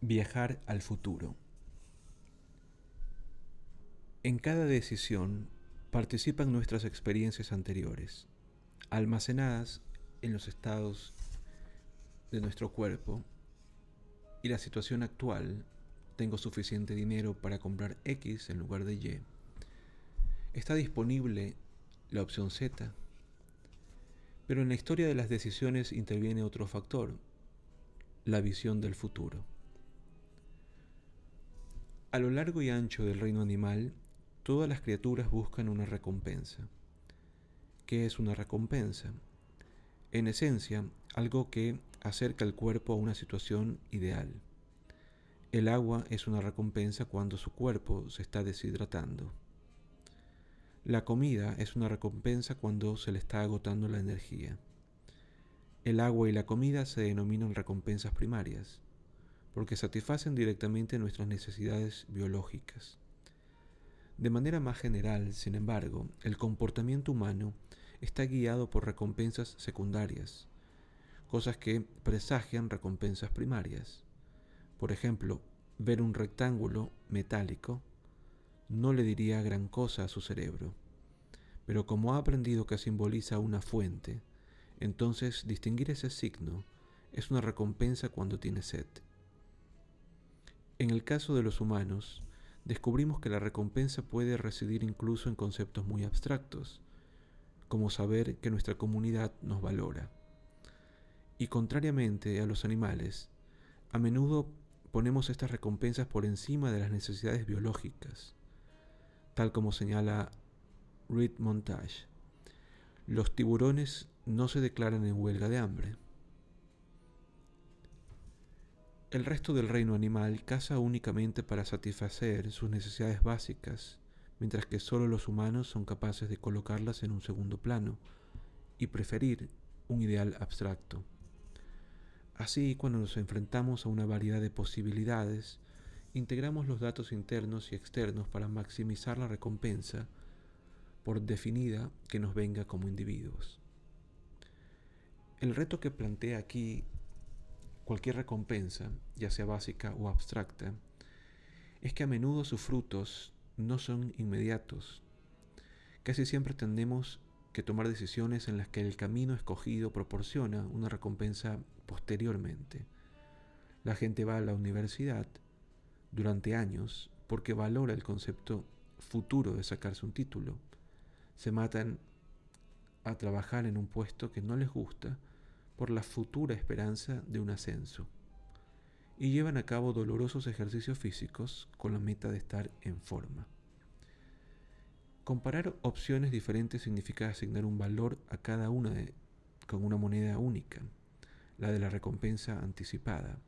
Viajar al futuro. En cada decisión participan nuestras experiencias anteriores, almacenadas en los estados de nuestro cuerpo y la situación actual, tengo suficiente dinero para comprar X en lugar de Y. Está disponible la opción Z. Pero en la historia de las decisiones interviene otro factor, la visión del futuro. A lo largo y ancho del reino animal, todas las criaturas buscan una recompensa. ¿Qué es una recompensa? En esencia, algo que acerca el cuerpo a una situación ideal. El agua es una recompensa cuando su cuerpo se está deshidratando. La comida es una recompensa cuando se le está agotando la energía. El agua y la comida se denominan recompensas primarias, porque satisfacen directamente nuestras necesidades biológicas. De manera más general, sin embargo, el comportamiento humano está guiado por recompensas secundarias, cosas que presagian recompensas primarias. Por ejemplo, ver un rectángulo metálico no le diría gran cosa a su cerebro, pero como ha aprendido que simboliza una fuente, entonces distinguir ese signo es una recompensa cuando tiene sed. En el caso de los humanos, descubrimos que la recompensa puede residir incluso en conceptos muy abstractos, como saber que nuestra comunidad nos valora. Y contrariamente a los animales, a menudo ponemos estas recompensas por encima de las necesidades biológicas, tal como señala Reed Montage. Los tiburones no se declaran en huelga de hambre. El resto del reino animal caza únicamente para satisfacer sus necesidades básicas, mientras que solo los humanos son capaces de colocarlas en un segundo plano y preferir un ideal abstracto. Así, cuando nos enfrentamos a una variedad de posibilidades, integramos los datos internos y externos para maximizar la recompensa, por definida que nos venga como individuos. El reto que plantea aquí cualquier recompensa, ya sea básica o abstracta, es que a menudo sus frutos no son inmediatos. Casi siempre tendemos que tomar decisiones en las que el camino escogido proporciona una recompensa posteriormente. La gente va a la universidad durante años porque valora el concepto futuro de sacarse un título. Se matan a trabajar en un puesto que no les gusta por la futura esperanza de un ascenso. Y llevan a cabo dolorosos ejercicios físicos con la meta de estar en forma. Comparar opciones diferentes significa asignar un valor a cada una con una moneda única la de la recompensa anticipada,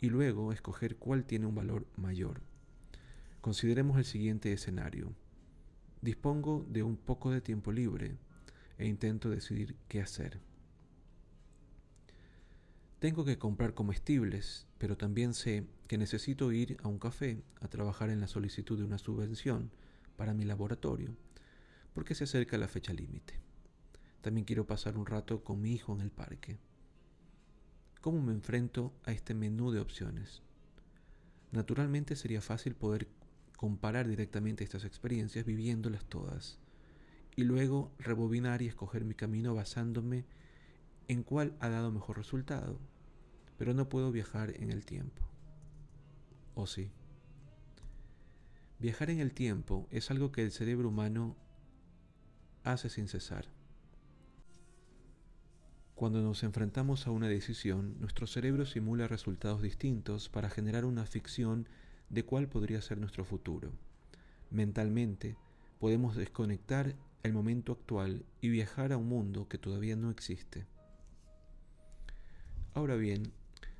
y luego escoger cuál tiene un valor mayor. Consideremos el siguiente escenario. Dispongo de un poco de tiempo libre e intento decidir qué hacer. Tengo que comprar comestibles, pero también sé que necesito ir a un café a trabajar en la solicitud de una subvención para mi laboratorio, porque se acerca la fecha límite. También quiero pasar un rato con mi hijo en el parque. ¿Cómo me enfrento a este menú de opciones? Naturalmente sería fácil poder comparar directamente estas experiencias viviéndolas todas y luego rebobinar y escoger mi camino basándome en cuál ha dado mejor resultado, pero no puedo viajar en el tiempo. ¿O sí? Viajar en el tiempo es algo que el cerebro humano hace sin cesar. Cuando nos enfrentamos a una decisión, nuestro cerebro simula resultados distintos para generar una ficción de cuál podría ser nuestro futuro. Mentalmente, podemos desconectar el momento actual y viajar a un mundo que todavía no existe. Ahora bien,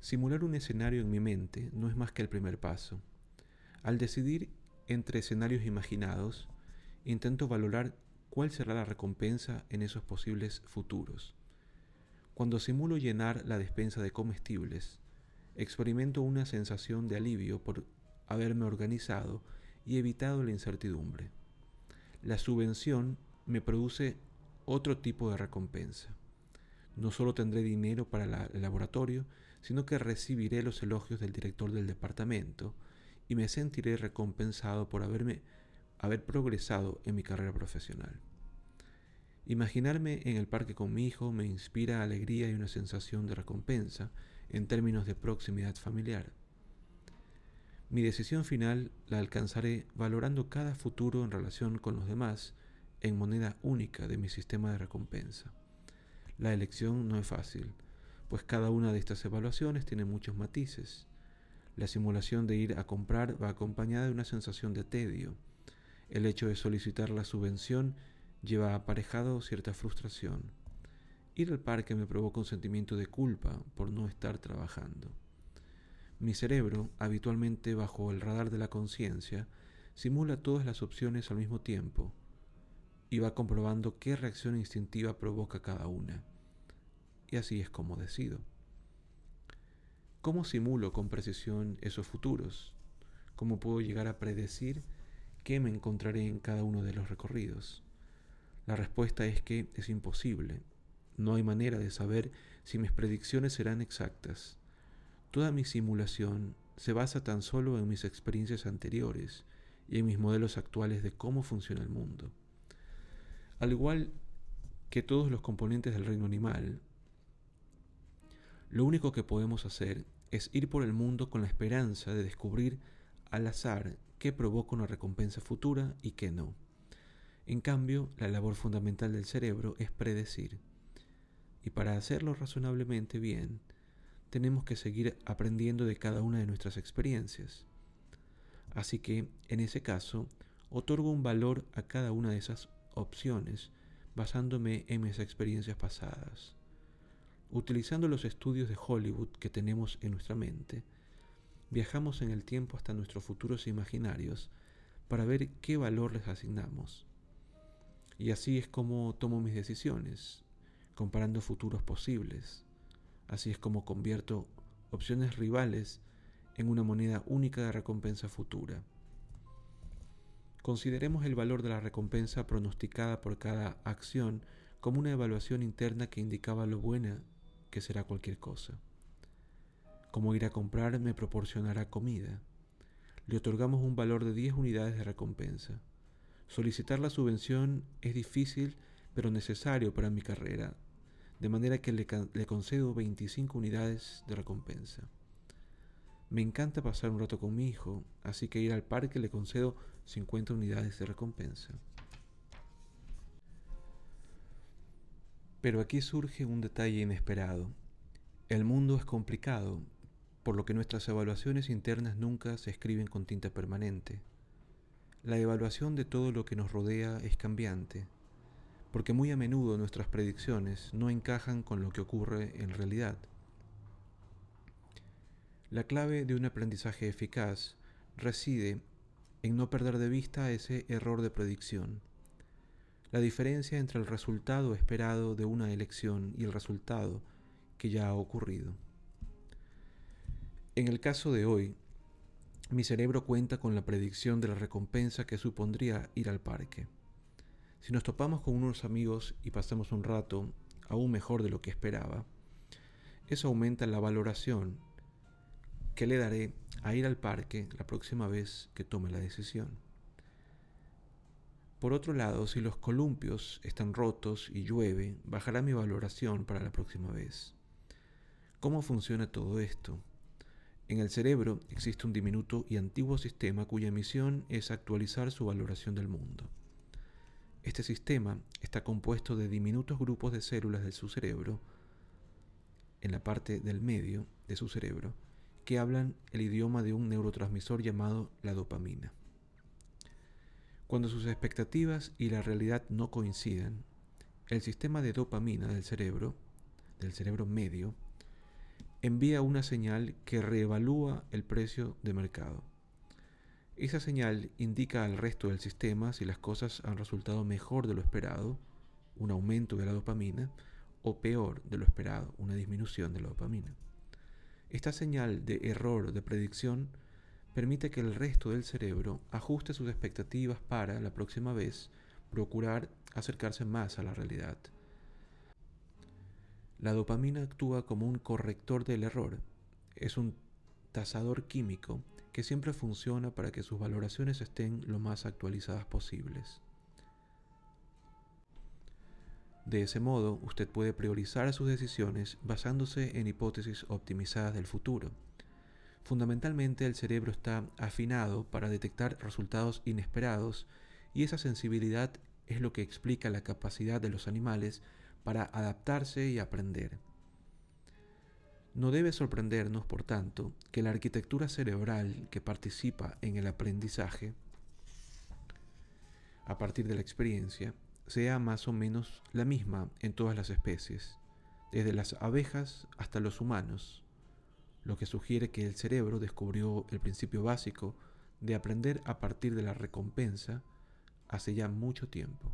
simular un escenario en mi mente no es más que el primer paso. Al decidir entre escenarios imaginados, intento valorar cuál será la recompensa en esos posibles futuros. Cuando simulo llenar la despensa de comestibles, experimento una sensación de alivio por haberme organizado y evitado la incertidumbre. La subvención me produce otro tipo de recompensa. No solo tendré dinero para el laboratorio, sino que recibiré los elogios del director del departamento y me sentiré recompensado por haberme haber progresado en mi carrera profesional. Imaginarme en el parque con mi hijo me inspira alegría y una sensación de recompensa en términos de proximidad familiar. Mi decisión final la alcanzaré valorando cada futuro en relación con los demás en moneda única de mi sistema de recompensa. La elección no es fácil, pues cada una de estas evaluaciones tiene muchos matices. La simulación de ir a comprar va acompañada de una sensación de tedio. El hecho de solicitar la subvención lleva aparejado cierta frustración. Ir al parque me provoca un sentimiento de culpa por no estar trabajando. Mi cerebro, habitualmente bajo el radar de la conciencia, simula todas las opciones al mismo tiempo y va comprobando qué reacción instintiva provoca cada una y así es como decido. ¿Cómo simulo con precisión esos futuros? ¿Cómo puedo llegar a predecir qué me encontraré en cada uno de los recorridos? La respuesta es que es imposible. No hay manera de saber si mis predicciones serán exactas. Toda mi simulación se basa tan solo en mis experiencias anteriores y en mis modelos actuales de cómo funciona el mundo. Al igual que todos los componentes del reino animal, lo único que podemos hacer es ir por el mundo con la esperanza de descubrir al azar qué provoca una recompensa futura y qué no. En cambio, la labor fundamental del cerebro es predecir. Y para hacerlo razonablemente bien, tenemos que seguir aprendiendo de cada una de nuestras experiencias. Así que, en ese caso, otorgo un valor a cada una de esas opciones basándome en mis experiencias pasadas. Utilizando los estudios de Hollywood que tenemos en nuestra mente, viajamos en el tiempo hasta nuestros futuros imaginarios para ver qué valor les asignamos. Y así es como tomo mis decisiones, comparando futuros posibles. Así es como convierto opciones rivales en una moneda única de recompensa futura. Consideremos el valor de la recompensa pronosticada por cada acción como una evaluación interna que indicaba lo buena que será cualquier cosa. Como ir a comprar me proporcionará comida. Le otorgamos un valor de 10 unidades de recompensa. Solicitar la subvención es difícil pero necesario para mi carrera, de manera que le, le, concedo 25 unidades de recompensa. Me encanta pasar un rato con mi hijo, así que ir al parque le concedo 50 unidades de recompensa. Pero aquí surge un detalle inesperado. El mundo es complicado, por lo que nuestras evaluaciones internas nunca se escriben con tinta permanente. La evaluación de todo lo que nos rodea es cambiante, porque muy a menudo nuestras predicciones no encajan con lo que ocurre en realidad. La clave de un aprendizaje eficaz reside en no perder de vista ese error de predicción la diferencia entre el resultado esperado de una elección y el resultado que ya ha ocurrido. En el caso de hoy, mi cerebro cuenta con la predicción de la recompensa que supondría ir al parque. Si nos topamos con unos amigos y pasamos un rato aún mejor de lo que esperaba, eso aumenta la valoración que le daré a ir al parque la próxima vez que tome la decisión. Por otro lado, si los columpios están rotos y llueve, bajará mi valoración para la próxima vez. ¿Cómo funciona todo esto? En el cerebro existe un diminuto y antiguo sistema cuya misión es actualizar su valoración del mundo. Este sistema está compuesto de diminutos grupos de células de su cerebro, en la parte del medio de su cerebro, que hablan el idioma de un neurotransmisor llamado la dopamina. Cuando sus expectativas y la realidad no coinciden, el sistema de dopamina del cerebro, del cerebro medio, envía una señal que reevalúa el precio de mercado. Esa señal indica al resto del sistema si las cosas han resultado mejor de lo esperado, un aumento de la dopamina, o peor de lo esperado, una disminución de la dopamina. Esta señal de error de predicción permite que el resto del cerebro ajuste sus expectativas para, la próxima vez, procurar acercarse más a la realidad. La dopamina actúa como un corrector del error. Es un tasador químico que siempre funciona para que sus valoraciones estén lo más actualizadas posibles. De ese modo, usted puede priorizar sus decisiones basándose en hipótesis optimizadas del futuro. Fundamentalmente el cerebro está afinado para detectar resultados inesperados y esa sensibilidad es lo que explica la capacidad de los animales para adaptarse y aprender. No debe sorprendernos, por tanto, que la arquitectura cerebral que participa en el aprendizaje a partir de la experiencia sea más o menos la misma en todas las especies, desde las abejas hasta los humanos, lo que sugiere que el cerebro descubrió el principio básico de aprender a partir de la recompensa hace ya mucho tiempo.